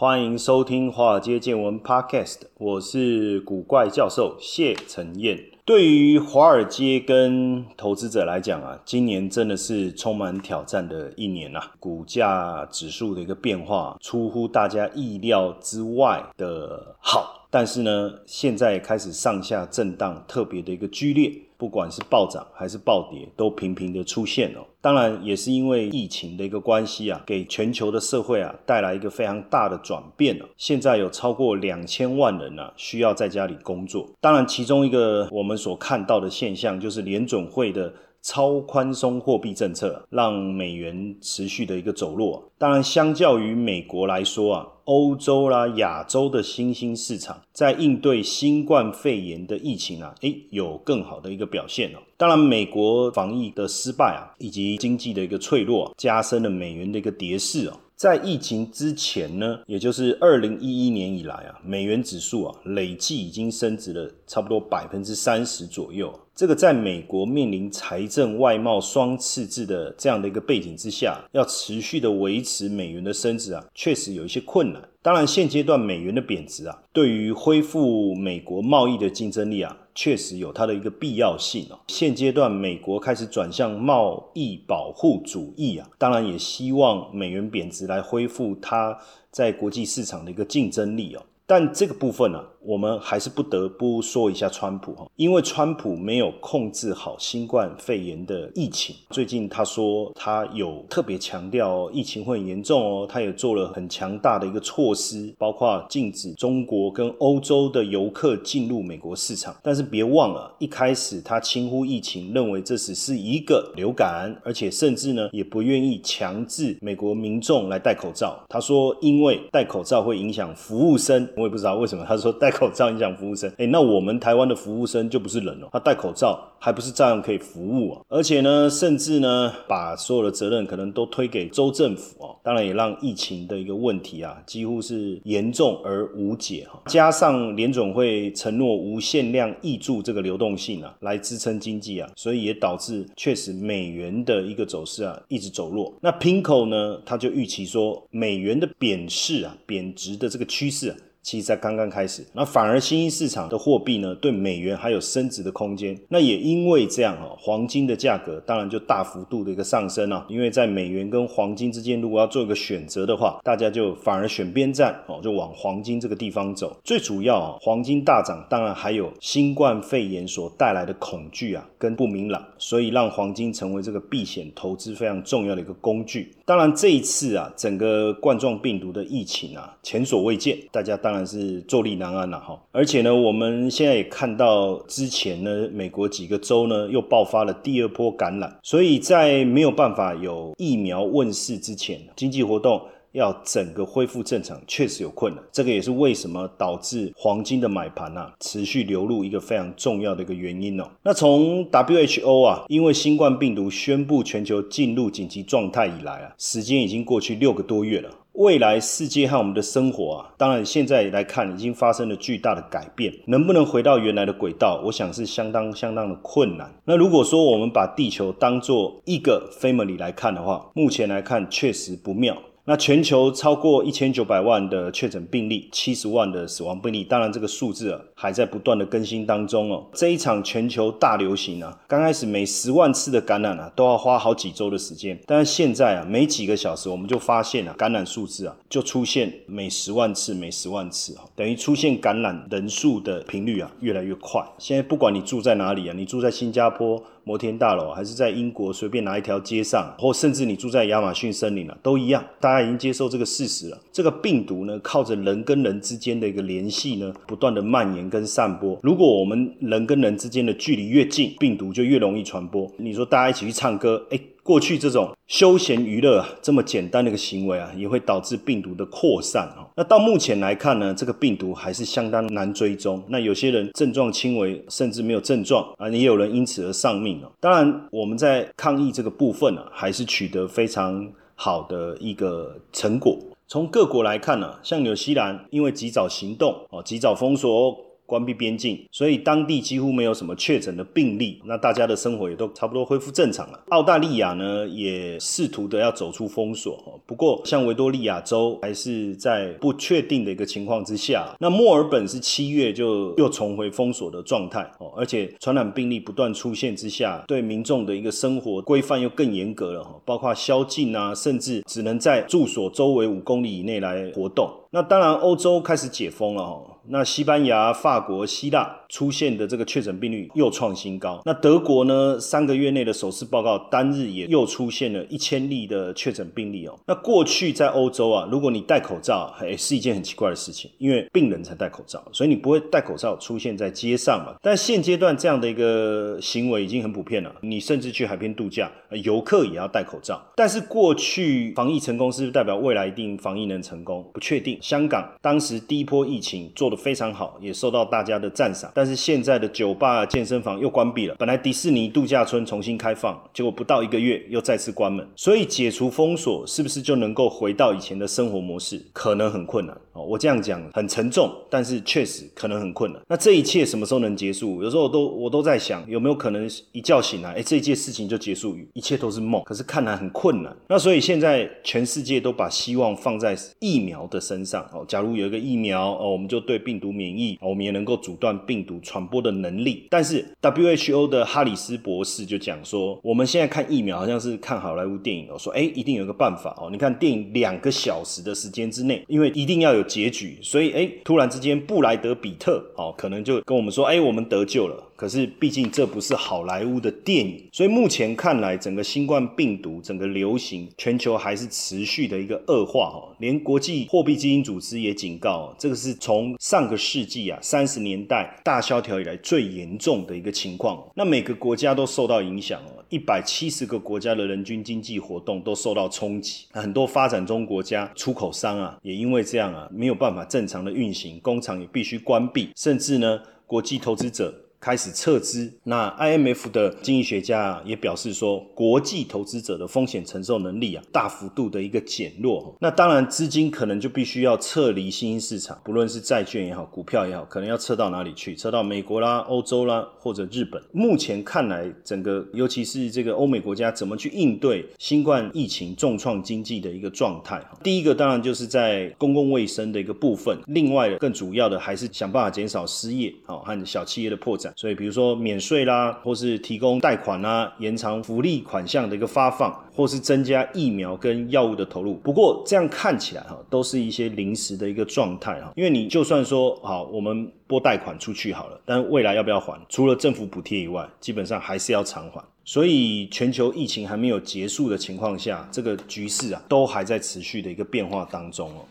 欢迎收听《华尔街见闻》Podcast，我是古怪教授谢承彦。对于华尔街跟投资者来讲啊，今年真的是充满挑战的一年啊，股价指数的一个变化出乎大家意料之外的好，但是呢，现在开始上下震荡，特别的一个剧烈。不管是暴涨还是暴跌，都频频的出现哦。当然，也是因为疫情的一个关系啊，给全球的社会啊带来一个非常大的转变了。现在有超过两千万人呢需要在家里工作。当然，其中一个我们所看到的现象，就是联准会的超宽松货币政策，让美元持续的一个走弱。当然，相较于美国来说啊。欧洲啦、亚洲的新兴市场在应对新冠肺炎的疫情啊，诶，有更好的一个表现哦。当然，美国防疫的失败啊，以及经济的一个脆弱，加深了美元的一个跌势哦。在疫情之前呢，也就是二零一一年以来啊，美元指数啊，累计已经升值了差不多百分之三十左右。这个在美国面临财政外贸双赤字的这样的一个背景之下，要持续的维持美元的升值啊，确实有一些困难。当然，现阶段美元的贬值啊，对于恢复美国贸易的竞争力啊，确实有它的一个必要性哦。现阶段美国开始转向贸易保护主义啊，当然也希望美元贬值来恢复它在国际市场的一个竞争力哦。但这个部分呢？我们还是不得不说一下川普哈，因为川普没有控制好新冠肺炎的疫情。最近他说他有特别强调疫情会很严重哦，他也做了很强大的一个措施，包括禁止中国跟欧洲的游客进入美国市场。但是别忘了，一开始他轻忽疫情，认为这只是一个流感，而且甚至呢也不愿意强制美国民众来戴口罩。他说因为戴口罩会影响服务生，我也不知道为什么。他说戴。口罩影响服务生，哎，那我们台湾的服务生就不是人了，他戴口罩还不是照样可以服务啊？而且呢，甚至呢，把所有的责任可能都推给州政府哦，当然也让疫情的一个问题啊，几乎是严重而无解哈。加上联总会承诺无限量挹注这个流动性啊，来支撑经济啊，所以也导致确实美元的一个走势啊一直走弱。那 Pinko 呢，他就预期说美元的贬势啊，贬值的这个趋势。其实才刚刚开始，那反而新兴市场的货币呢，对美元还有升值的空间。那也因为这样啊，黄金的价格当然就大幅度的一个上升啊。因为在美元跟黄金之间，如果要做一个选择的话，大家就反而选边站哦，就往黄金这个地方走。最主要啊，黄金大涨，当然还有新冠肺炎所带来的恐惧啊，跟不明朗，所以让黄金成为这个避险投资非常重要的一个工具。当然这一次啊，整个冠状病毒的疫情啊，前所未见，大家当。当然是坐立难安了哈，而且呢，我们现在也看到之前呢，美国几个州呢又爆发了第二波感染，所以在没有办法有疫苗问世之前，经济活动要整个恢复正常，确实有困难。这个也是为什么导致黄金的买盘啊持续流入一个非常重要的一个原因哦。那从 WHO 啊，因为新冠病毒宣布全球进入紧急状态以来啊，时间已经过去六个多月了。未来世界和我们的生活啊，当然现在来看已经发生了巨大的改变，能不能回到原来的轨道，我想是相当相当的困难。那如果说我们把地球当做一个 family 来看的话，目前来看确实不妙。那全球超过一千九百万的确诊病例，七十万的死亡病例，当然这个数字啊还在不断的更新当中哦。这一场全球大流行啊，刚开始每十万次的感染啊都要花好几周的时间，但是现在啊每几个小时我们就发现啊感染数字啊就出现每十万次每十万次啊，等于出现感染人数的频率啊越来越快。现在不管你住在哪里啊，你住在新加坡。摩天大楼，还是在英国随便哪一条街上，或甚至你住在亚马逊森林了，都一样。大家已经接受这个事实了。这个病毒呢，靠着人跟人之间的一个联系呢，不断的蔓延跟散播。如果我们人跟人之间的距离越近，病毒就越容易传播。你说大家一起去唱歌，哎。过去这种休闲娱乐这么简单的一个行为啊，也会导致病毒的扩散哦。那到目前来看呢，这个病毒还是相当难追踪。那有些人症状轻微，甚至没有症状啊，也有人因此而丧命哦。当然，我们在抗疫这个部分呢，还是取得非常好的一个成果。从各国来看呢，像纽西兰因为及早行动哦，及早封锁。关闭边境，所以当地几乎没有什么确诊的病例，那大家的生活也都差不多恢复正常了。澳大利亚呢，也试图的要走出封锁，不过像维多利亚州还是在不确定的一个情况之下。那墨尔本是七月就又重回封锁的状态哦，而且传染病例不断出现之下，对民众的一个生活规范又更严格了哈，包括宵禁啊，甚至只能在住所周围五公里以内来活动。那当然，欧洲开始解封了哈。那西班牙、法国、希腊出现的这个确诊病例又创新高。那德国呢？三个月内的首次报告单日也又出现了一千例的确诊病例哦。那过去在欧洲啊，如果你戴口罩，哎，是一件很奇怪的事情，因为病人才戴口罩，所以你不会戴口罩出现在街上嘛。但现阶段这样的一个行为已经很普遍了。你甚至去海边度假，游客也要戴口罩。但是过去防疫成功是不是代表未来一定防疫能成功？不确定。香港当时第一波疫情做得。非常好，也受到大家的赞赏。但是现在的酒吧、健身房又关闭了。本来迪士尼度假村重新开放，结果不到一个月又再次关门。所以解除封锁，是不是就能够回到以前的生活模式？可能很困难哦。我这样讲很沉重，但是确实可能很困难。那这一切什么时候能结束？有时候我都我都在想，有没有可能一觉醒来，哎，这一件事情就结束于，一切都是梦？可是看来很困难。那所以现在全世界都把希望放在疫苗的身上哦。假如有一个疫苗哦，我们就对病毒免疫，我们也能够阻断病毒传播的能力。但是 WHO 的哈里斯博士就讲说，我们现在看疫苗好像是看好莱坞电影哦，说哎，一定有个办法哦。你看电影两个小时的时间之内，因为一定要有结局，所以哎，突然之间布莱德比特哦，可能就跟我们说，哎，我们得救了。可是，毕竟这不是好莱坞的电影，所以目前看来，整个新冠病毒整个流行，全球还是持续的一个恶化哈。连国际货币基金组织也警告，这个是从上个世纪啊三十年代大萧条以来最严重的一个情况。那每个国家都受到影响哦，一百七十个国家的人均经济活动都受到冲击。很多发展中国家出口商啊，也因为这样啊，没有办法正常的运行，工厂也必须关闭，甚至呢，国际投资者。开始撤资，那 IMF 的经济学家也表示说，国际投资者的风险承受能力啊，大幅度的一个减弱。那当然，资金可能就必须要撤离新兴市场，不论是债券也好，股票也好，可能要撤到哪里去？撤到美国啦、欧洲啦，或者日本。目前看来，整个尤其是这个欧美国家怎么去应对新冠疫情重创经济的一个状态？第一个当然就是在公共卫生的一个部分，另外更主要的还是想办法减少失业，好和小企业的破所以，比如说免税啦，或是提供贷款啦，延长福利款项的一个发放，或是增加疫苗跟药物的投入。不过，这样看起来哈，都是一些临时的一个状态哈。因为你就算说好，我们拨贷款出去好了，但未来要不要还？除了政府补贴以外，基本上还是要偿还。所以，全球疫情还没有结束的情况下，这个局势啊，都还在持续的一个变化当中哦。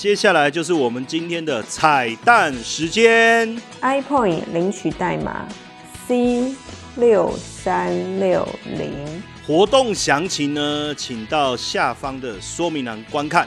接下来就是我们今天的彩蛋时间。iPoint 领取代码 C 六三六零。活动详情呢，请到下方的说明栏观看。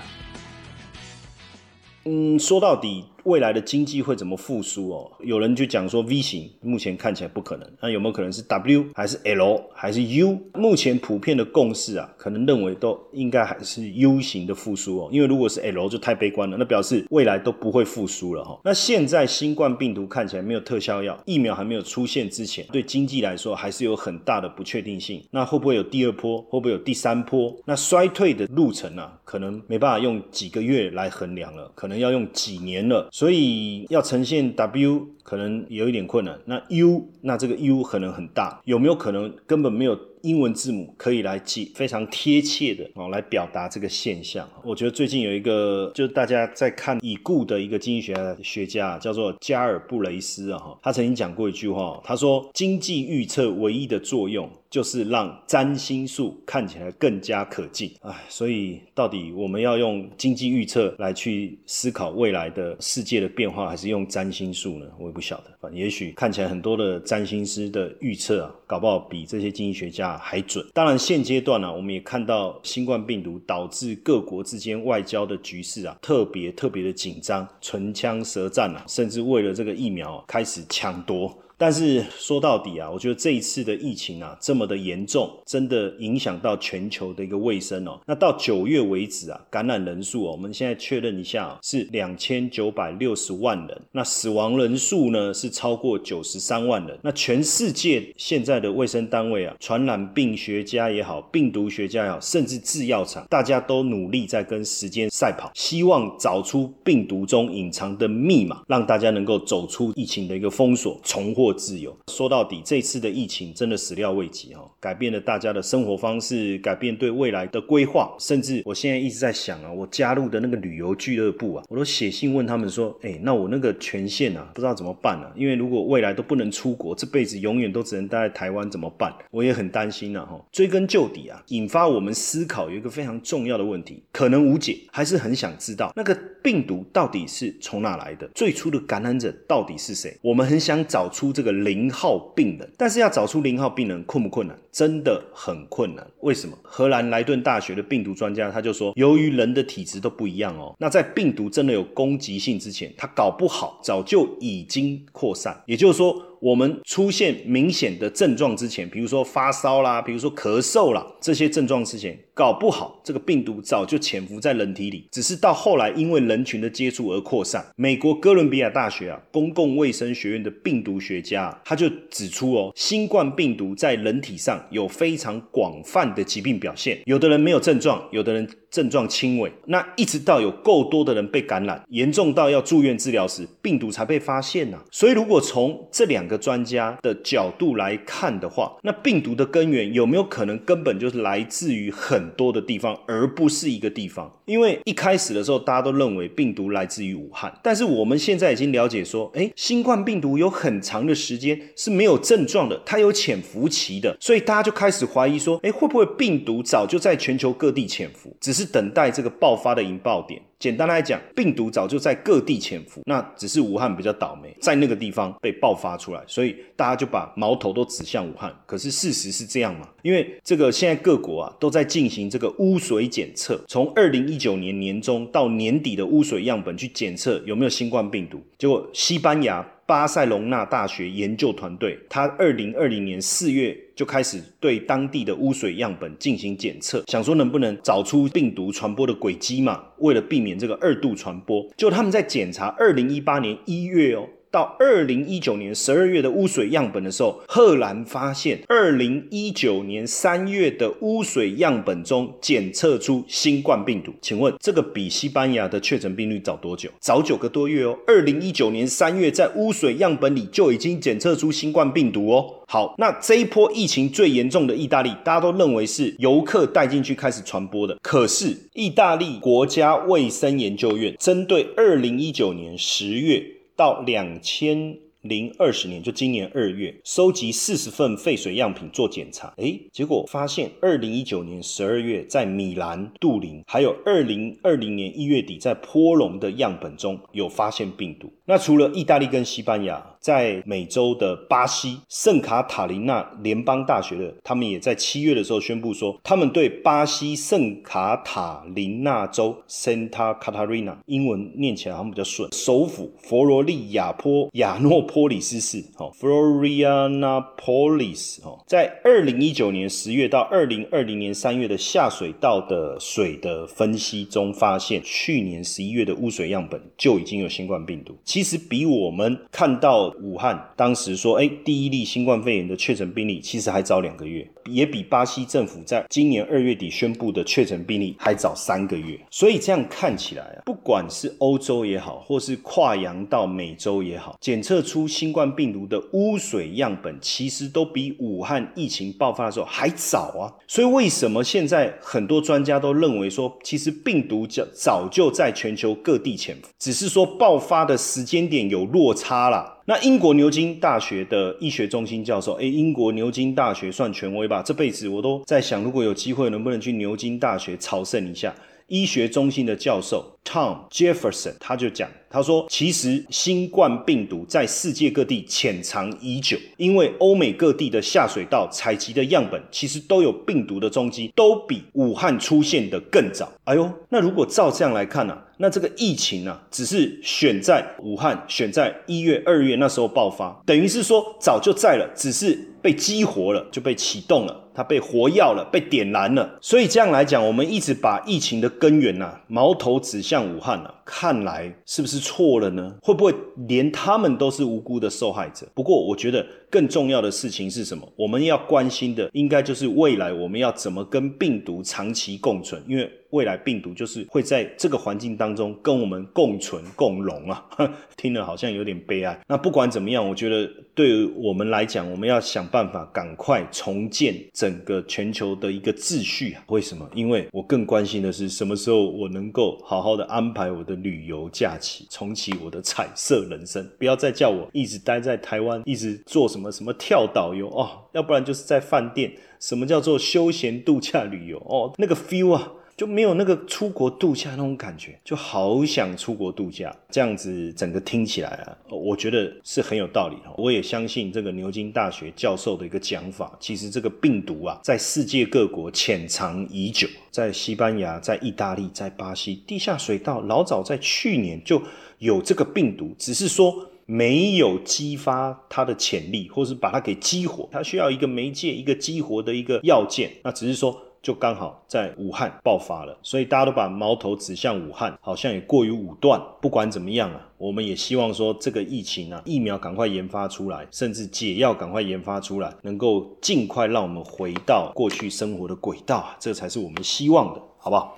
嗯，说到底。未来的经济会怎么复苏哦？有人就讲说 V 型，目前看起来不可能。那有没有可能是 W 还是 L 还是 U？目前普遍的共识啊，可能认为都应该还是 U 型的复苏哦。因为如果是 L 就太悲观了，那表示未来都不会复苏了哈。那现在新冠病毒看起来没有特效药，疫苗还没有出现之前，对经济来说还是有很大的不确定性。那会不会有第二波？会不会有第三波？那衰退的路程啊，可能没办法用几个月来衡量了，可能要用几年了。所以要呈现 W 可能有一点困难，那 U 那这个 U 可能很大，有没有可能根本没有？英文字母可以来记非常贴切的哦来表达这个现象。我觉得最近有一个，就是大家在看已故的一个经济学学家，叫做加尔布雷斯啊哈，他曾经讲过一句话，他说经济预测唯一的作用。就是让占星术看起来更加可敬，哎，所以到底我们要用经济预测来去思考未来的世界的变化，还是用占星术呢？我也不晓得。反正也许看起来很多的占星师的预测啊，搞不好比这些经济学家还准。当然，现阶段呢，我们也看到新冠病毒导致各国之间外交的局势啊，特别特别的紧张，唇枪舌战啊，甚至为了这个疫苗开始抢夺。但是说到底啊，我觉得这一次的疫情啊这么的严重，真的影响到全球的一个卫生哦。那到九月为止啊，感染人数哦，我们现在确认一下是两千九百六十万人。那死亡人数呢是超过九十三万人。那全世界现在的卫生单位啊，传染病学家也好，病毒学家也好，甚至制药厂，大家都努力在跟时间赛跑，希望找出病毒中隐藏的密码，让大家能够走出疫情的一个封锁，重获。自由说到底，这次的疫情真的始料未及哈，改变了大家的生活方式，改变对未来的规划，甚至我现在一直在想啊，我加入的那个旅游俱乐部啊，我都写信问他们说，哎，那我那个权限啊，不知道怎么办啊？因为如果未来都不能出国，这辈子永远都只能待在台湾，怎么办？我也很担心啊哈。追根究底啊，引发我们思考有一个非常重要的问题，可能无解，还是很想知道那个病毒到底是从哪来的，最初的感染者到底是谁？我们很想找出这。个零号病人，但是要找出零号病人困不困难？真的很困难。为什么？荷兰莱顿大学的病毒专家他就说，由于人的体质都不一样哦，那在病毒真的有攻击性之前，他搞不好早就已经扩散。也就是说。我们出现明显的症状之前，比如说发烧啦，比如说咳嗽啦，这些症状之前，搞不好这个病毒早就潜伏在人体里，只是到后来因为人群的接触而扩散。美国哥伦比亚大学啊，公共卫生学院的病毒学家他就指出哦，新冠病毒在人体上有非常广泛的疾病表现，有的人没有症状，有的人。症状轻微，那一直到有够多的人被感染，严重到要住院治疗时，病毒才被发现呢。所以，如果从这两个个专家的角度来看的话，那病毒的根源有没有可能根本就是来自于很多的地方，而不是一个地方？因为一开始的时候，大家都认为病毒来自于武汉，但是我们现在已经了解说，哎，新冠病毒有很长的时间是没有症状的，它有潜伏期的，所以大家就开始怀疑说，哎，会不会病毒早就在全球各地潜伏，只是。等待这个爆发的引爆点。简单来讲，病毒早就在各地潜伏，那只是武汉比较倒霉，在那个地方被爆发出来，所以大家就把矛头都指向武汉。可是事实是这样吗？因为这个现在各国啊都在进行这个污水检测，从二零一九年年中到年底的污水样本去检测有没有新冠病毒。结果西班牙巴塞隆纳大学研究团队，他二零二零年四月就开始对当地的污水样本进行检测，想说能不能找出病毒传播的轨迹嘛？为了避免这个二度传播，就他们在检查二零一八年一月哦。到二零一九年十二月的污水样本的时候，赫然发现二零一九年三月的污水样本中检测出新冠病毒。请问这个比西班牙的确诊病例早多久？早九个多月哦。二零一九年三月在污水样本里就已经检测出新冠病毒哦。好，那这一波疫情最严重的意大利，大家都认为是游客带进去开始传播的。可是意大利国家卫生研究院针对二零一九年十月。到两千零二十年，就今年二月，收集四十份废水样品做检查，诶，结果发现二零一九年十二月在米兰、杜林，还有二零二零年一月底在波隆的样本中有发现病毒。那除了意大利跟西班牙。在美洲的巴西圣卡塔琳娜联邦大学的，他们也在七月的时候宣布说，他们对巴西圣卡塔琳娜州 Santa Catarina，英文念起来好像比较顺，首府佛罗利亚坡亚诺波里斯市，哦，Florianopolis，哦，在二零一九年十月到二零二零年三月的下水道的水的分析中，发现去年十一月的污水样本就已经有新冠病毒，其实比我们看到。武汉当时说，哎，第一例新冠肺炎的确诊病例其实还早两个月，也比巴西政府在今年二月底宣布的确诊病例还早三个月。所以这样看起来啊，不管是欧洲也好，或是跨洋到美洲也好，检测出新冠病毒的污水样本，其实都比武汉疫情爆发的时候还早啊。所以为什么现在很多专家都认为说，其实病毒早早就在全球各地潜伏，只是说爆发的时间点有落差啦。那英国牛津大学的医学中心教授，诶，英国牛津大学算权威吧？这辈子我都在想，如果有机会，能不能去牛津大学朝圣一下？医学中心的教授 Tom Jefferson 他就讲，他说，其实新冠病毒在世界各地潜藏已久，因为欧美各地的下水道采集的样本，其实都有病毒的踪迹，都比武汉出现的更早。哎呦，那如果照这样来看呢？那这个疫情呢，只是选在武汉，选在一月、二月那时候爆发，等于是说早就在了，只是被激活了，就被启动了。它被活药了，被点燃了，所以这样来讲，我们一直把疫情的根源呐，矛头指向武汉了。看来是不是错了呢？会不会连他们都是无辜的受害者？不过我觉得更重要的事情是什么？我们要关心的应该就是未来我们要怎么跟病毒长期共存，因为未来病毒就是会在这个环境当中跟我们共存共荣啊。听了好像有点悲哀。那不管怎么样，我觉得对于我们来讲，我们要想办法赶快重建整个全球的一个秩序啊。为什么？因为我更关心的是什么时候我能够好好的安排我的。旅游假期，重启我的彩色人生，不要再叫我一直待在台湾，一直做什么什么跳导游哦，要不然就是在饭店。什么叫做休闲度假旅游哦？那个 feel 啊！就没有那个出国度假那种感觉，就好想出国度假。这样子整个听起来啊，我觉得是很有道理的。我也相信这个牛津大学教授的一个讲法，其实这个病毒啊，在世界各国潜藏已久，在西班牙、在意大利、在巴西地下水道，老早在去年就有这个病毒，只是说没有激发它的潜力，或是把它给激活。它需要一个媒介，一个激活的一个要件。那只是说。就刚好在武汉爆发了，所以大家都把矛头指向武汉，好像也过于武断。不管怎么样啊，我们也希望说这个疫情啊，疫苗赶快研发出来，甚至解药赶快研发出来，能够尽快让我们回到过去生活的轨道啊，这才是我们希望的，好不好？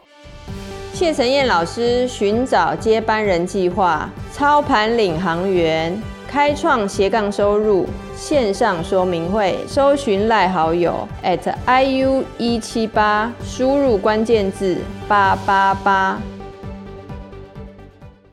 谢承燕老师寻找接班人计划，操盘领航员。开创斜杠收入线上说明会，搜寻赖好友 at iu 一七八，输入关键字八八八。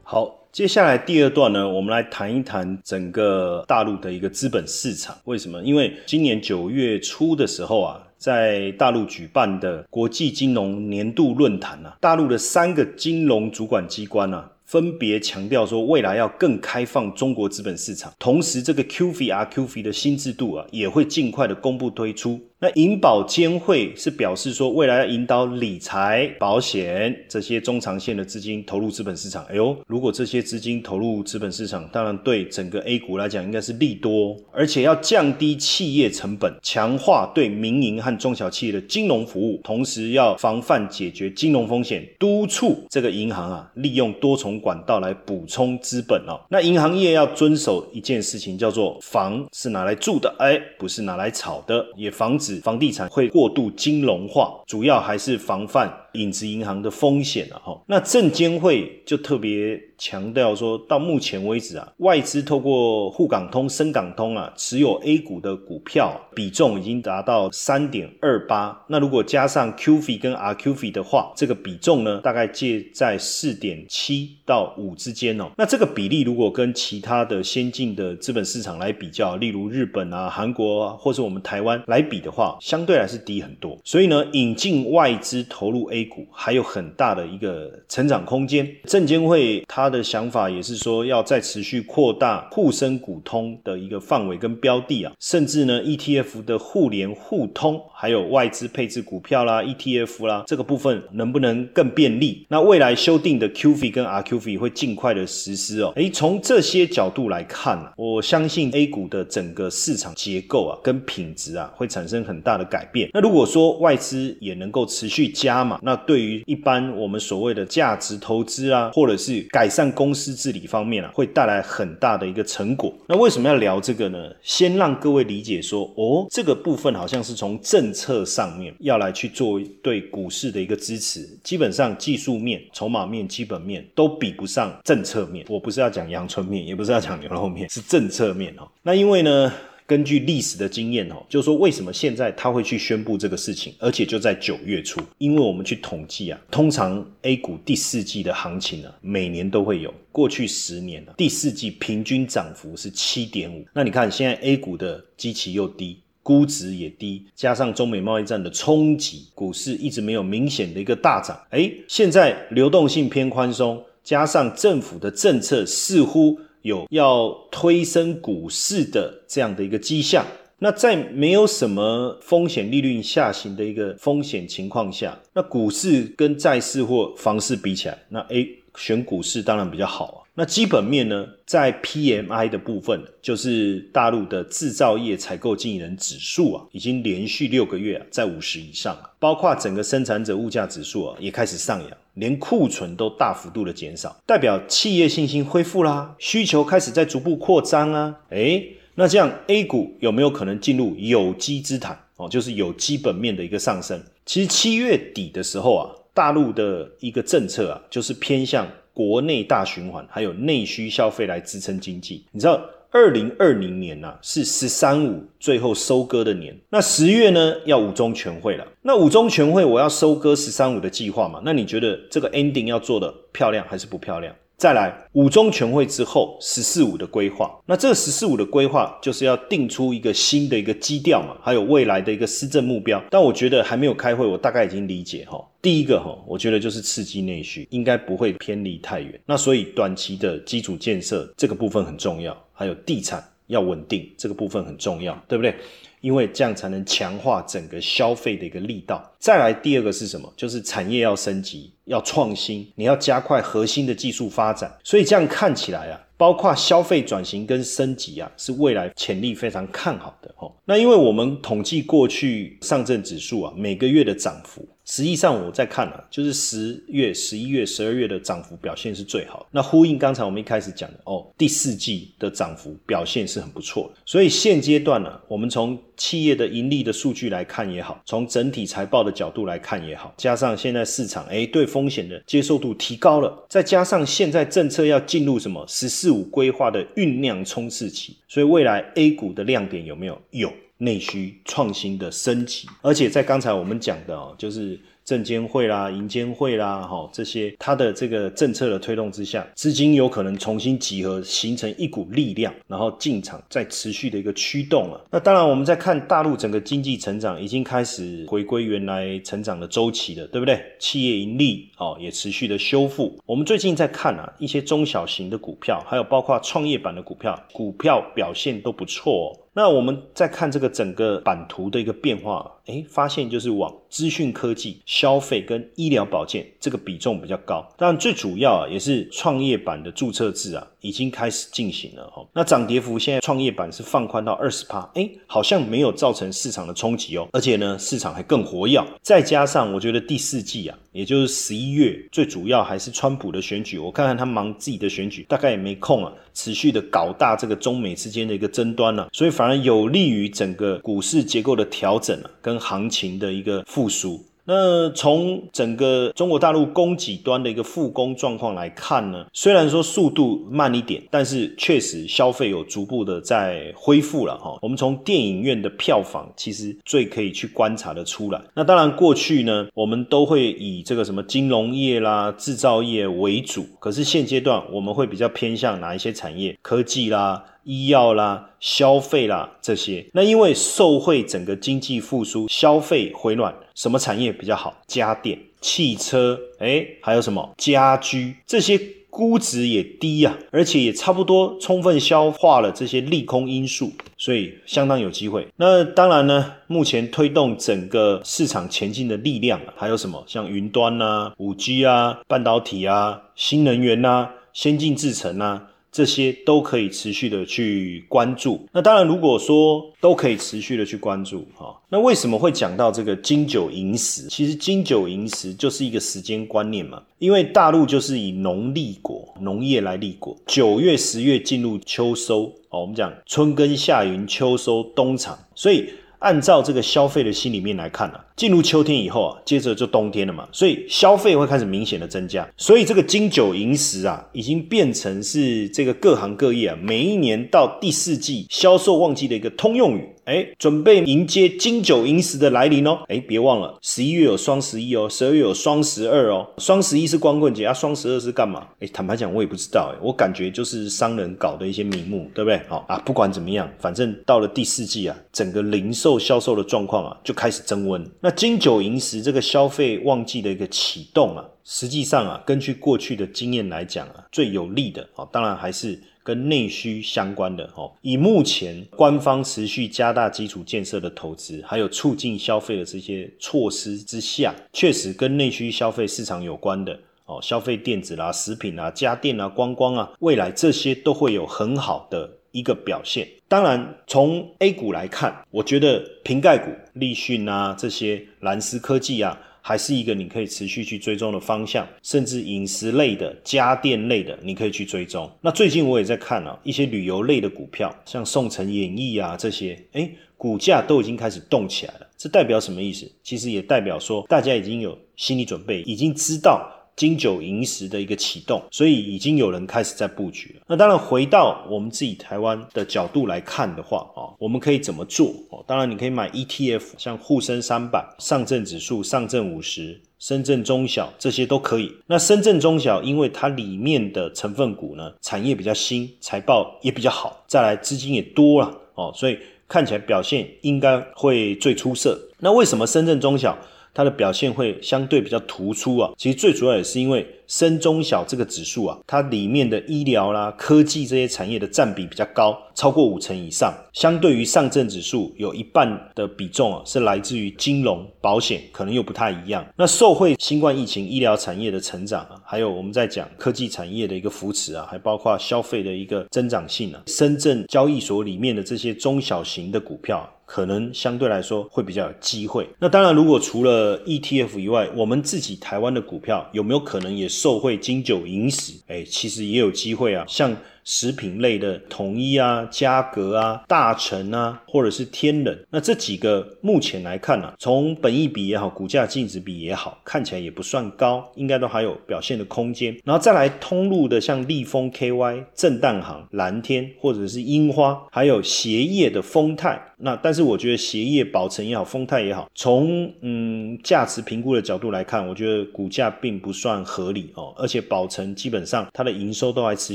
好，接下来第二段呢，我们来谈一谈整个大陆的一个资本市场。为什么？因为今年九月初的时候啊，在大陆举办的国际金融年度论坛啊，大陆的三个金融主管机关啊。分别强调说，未来要更开放中国资本市场，同时这个 QF、RQF 的新制度啊，也会尽快的公布推出。那银保监会是表示说，未来要引导理财、保险这些中长线的资金投入资本市场。哎呦，如果这些资金投入资本市场，当然对整个 A 股来讲应该是利多，而且要降低企业成本，强化对民营和中小企业的金融服务，同时要防范解决金融风险，督促这个银行啊，利用多重管道来补充资本哦。那银行业要遵守一件事情，叫做房是拿来住的，哎，不是拿来炒的，也防止。房地产会过度金融化，主要还是防范。影子银行的风险了哈，那证监会就特别强调说，到目前为止啊，外资透过沪港通、深港通啊，持有 A 股的股票比重已经达到三点二八。那如果加上 QF 跟 RQF 的话，这个比重呢，大概介在四点七到五之间哦。那这个比例如果跟其他的先进的资本市场来比较，例如日本啊、韩国啊，或者我们台湾来比的话，相对来是低很多。所以呢，引进外资投入 A 股还有很大的一个成长空间。证监会它的想法也是说，要再持续扩大沪深股通的一个范围跟标的啊，甚至呢 ETF 的互联互通，还有外资配置股票啦、ETF 啦这个部分能不能更便利？那未来修订的 QF 跟 RQF 会尽快的实施哦。诶，从这些角度来看啊，我相信 A 股的整个市场结构啊跟品质啊会产生很大的改变。那如果说外资也能够持续加码，那对于一般我们所谓的价值投资啊，或者是改善善公司治理方面啊，会带来很大的一个成果。那为什么要聊这个呢？先让各位理解说，哦，这个部分好像是从政策上面要来去做对股市的一个支持。基本上技术面、筹码面、基本面都比不上政策面。我不是要讲阳春面，也不是要讲牛肉面，是政策面哦。那因为呢？根据历史的经验哦，就是说为什么现在他会去宣布这个事情，而且就在九月初，因为我们去统计啊，通常 A 股第四季的行情呢，每年都会有，过去十年呢，第四季平均涨幅是七点五。那你看现在 A 股的基期又低，估值也低，加上中美贸易战的冲击，股市一直没有明显的一个大涨。哎，现在流动性偏宽松，加上政府的政策似乎。有要推升股市的这样的一个迹象，那在没有什么风险利率下行的一个风险情况下，那股市跟债市或房市比起来，那 A 选股市当然比较好啊。那基本面呢，在 PMI 的部分，就是大陆的制造业采购经理人指数啊，已经连续六个月啊在五十以上，包括整个生产者物价指数啊也开始上扬。连库存都大幅度的减少，代表企业信心恢复啦，需求开始在逐步扩张啊。诶，那这样 A 股有没有可能进入有机之谈哦？就是有基本面的一个上升。其实七月底的时候啊，大陆的一个政策啊，就是偏向国内大循环，还有内需消费来支撑经济。你知道？二零二零年呐，是“十三五”最后收割的年。那十月呢，要五中全会了。那五中全会，我要收割“十三五”的计划嘛？那你觉得这个 ending 要做的漂亮还是不漂亮？再来五中全会之后，十四五的规划，那这个十四五的规划就是要定出一个新的一个基调嘛，还有未来的一个施政目标。但我觉得还没有开会，我大概已经理解哈。第一个哈，我觉得就是刺激内需，应该不会偏离太远。那所以短期的基础建设这个部分很重要，还有地产要稳定，这个部分很重要，对不对？因为这样才能强化整个消费的一个力道。再来第二个是什么？就是产业要升级、要创新，你要加快核心的技术发展。所以这样看起来啊，包括消费转型跟升级啊，是未来潜力非常看好的哦。那因为我们统计过去上证指数啊，每个月的涨幅。实际上我在看啊，就是十月、十一月、十二月的涨幅表现是最好。那呼应刚才我们一开始讲的哦，第四季的涨幅表现是很不错的。所以现阶段呢，我们从企业的盈利的数据来看也好，从整体财报的角度来看也好，加上现在市场哎对风险的接受度提高了，再加上现在政策要进入什么“十四五”规划的酝酿冲刺期，所以未来 A 股的亮点有没有？有。内需创新的升级，而且在刚才我们讲的哦，就是证监会啦、银监会啦，哈这些它的这个政策的推动之下，资金有可能重新集合，形成一股力量，然后进场再持续的一个驱动了。那当然，我们在看大陆整个经济成长已经开始回归原来成长的周期了，对不对？企业盈利哦也持续的修复。我们最近在看啊一些中小型的股票，还有包括创业板的股票，股票表现都不错哦。那我们再看这个整个版图的一个变化，哎，发现就是往资讯科技、消费跟医疗保健这个比重比较高。当然，最主要啊，也是创业板的注册制啊，已经开始进行了哈。那涨跌幅现在创业板是放宽到二十趴，哎，好像没有造成市场的冲击哦。而且呢，市场还更活跃。再加上我觉得第四季啊，也就是十一月，最主要还是川普的选举。我看看他忙自己的选举，大概也没空啊，持续的搞大这个中美之间的一个争端了。所以反而有利于整个股市结构的调整啊，跟行情的一个复苏。那从整个中国大陆供给端的一个复工状况来看呢，虽然说速度慢一点，但是确实消费有逐步的在恢复了哈。我们从电影院的票房其实最可以去观察的出来。那当然过去呢，我们都会以这个什么金融业啦、制造业为主，可是现阶段我们会比较偏向哪一些产业？科技啦。医药啦、消费啦这些，那因为受惠整个经济复苏、消费回暖，什么产业比较好？家电、汽车，哎，还有什么家居？这些估值也低呀，而且也差不多充分消化了这些利空因素，所以相当有机会。那当然呢，目前推动整个市场前进的力量还有什么？像云端呐、五 G 啊、半导体啊、新能源呐、先进制程啊。这些都可以持续的去关注。那当然，如果说都可以持续的去关注，哈，那为什么会讲到这个金九银十？其实金九银十就是一个时间观念嘛，因为大陆就是以农立国，农业来立国，九月、十月进入秋收，哦，我们讲春耕夏耘秋收冬藏，所以按照这个消费的心里面来看呢。进入秋天以后啊，接着就冬天了嘛，所以消费会开始明显的增加，所以这个金九银十啊，已经变成是这个各行各业啊，每一年到第四季销售旺季的一个通用语。哎，准备迎接金九银十的来临哦！哎，别忘了十一月有双十一哦，十二月有双十二哦。双十一是光棍节啊，双十二是干嘛？哎，坦白讲，我也不知道哎，我感觉就是商人搞的一些名目，对不对？好啊，不管怎么样，反正到了第四季啊，整个零售销售的状况啊，就开始增温。那金九银十这个消费旺季的一个启动啊，实际上啊，根据过去的经验来讲啊，最有利的啊，当然还是跟内需相关的哦。以目前官方持续加大基础建设的投资，还有促进消费的这些措施之下，确实跟内需消费市场有关的哦，消费电子啦、食品啊、家电啊、观光啊，未来这些都会有很好的。一个表现，当然从 A 股来看，我觉得瓶盖股、立讯啊这些蓝思科技啊，还是一个你可以持续去追踪的方向，甚至饮食类的、家电类的，你可以去追踪。那最近我也在看啊，一些旅游类的股票，像宋城演艺啊这些，哎，股价都已经开始动起来了。这代表什么意思？其实也代表说，大家已经有心理准备，已经知道。金九银十的一个启动，所以已经有人开始在布局了。那当然，回到我们自己台湾的角度来看的话啊，我们可以怎么做？哦，当然你可以买 ETF，像沪深三百、上证指数、上证五十、深圳中小这些都可以。那深圳中小，因为它里面的成分股呢，产业比较新，财报也比较好，再来资金也多了哦，所以看起来表现应该会最出色。那为什么深圳中小？它的表现会相对比较突出啊，其实最主要也是因为深中小这个指数啊，它里面的医疗啦、科技这些产业的占比比较高，超过五成以上。相对于上证指数，有一半的比重啊是来自于金融、保险，可能又不太一样。那受惠新冠疫情、医疗产业的成长啊，还有我们在讲科技产业的一个扶持啊，还包括消费的一个增长性啊，深圳交易所里面的这些中小型的股票。可能相对来说会比较有机会。那当然，如果除了 ETF 以外，我们自己台湾的股票有没有可能也受贿金九银十？哎，其实也有机会啊，像。食品类的统一啊、嘉格啊、大成啊，或者是天冷，那这几个目前来看呢，从本益比也好，股价净值比也好，看起来也不算高，应该都还有表现的空间。然后再来通路的，像立丰 KY、正淡行、蓝天，或者是樱花，还有鞋业的丰泰。那但是我觉得鞋业宝成也好，丰泰也好，从嗯价值评估的角度来看，我觉得股价并不算合理哦。而且宝成基本上它的营收都还持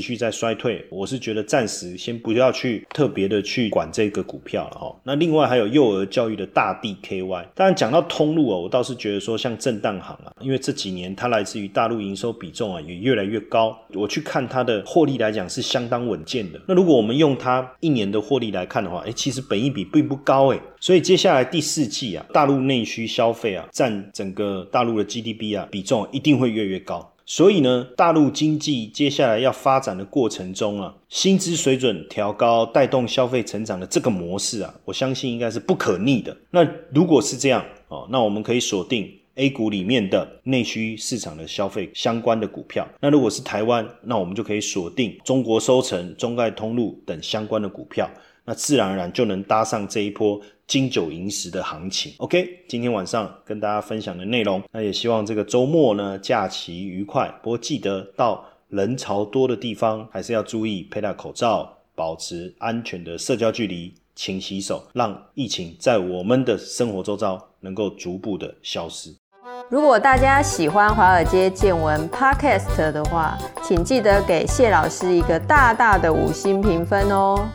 续在衰退。我是觉得暂时先不要去特别的去管这个股票了哈。那另外还有幼儿教育的大地 KY，当然讲到通路哦，我倒是觉得说像震荡行啊，因为这几年它来自于大陆营收比重啊也越来越高，我去看它的获利来讲是相当稳健的。那如果我们用它一年的获利来看的话，哎，其实本益比并不高哎，所以接下来第四季啊，大陆内需消费啊占整个大陆的 GDP 啊比重一定会越来越高。所以呢，大陆经济接下来要发展的过程中啊，薪资水准调高带动消费成长的这个模式啊，我相信应该是不可逆的。那如果是这样哦，那我们可以锁定 A 股里面的内需市场的消费相关的股票。那如果是台湾，那我们就可以锁定中国收成、中概通路等相关的股票。那自然而然就能搭上这一波。金九银十的行情，OK，今天晚上跟大家分享的内容，那也希望这个周末呢假期愉快。不过记得到人潮多的地方，还是要注意佩戴口罩，保持安全的社交距离，勤洗手，让疫情在我们的生活周遭能够逐步的消失。如果大家喜欢华尔街见闻 Podcast 的话，请记得给谢老师一个大大的五星评分哦。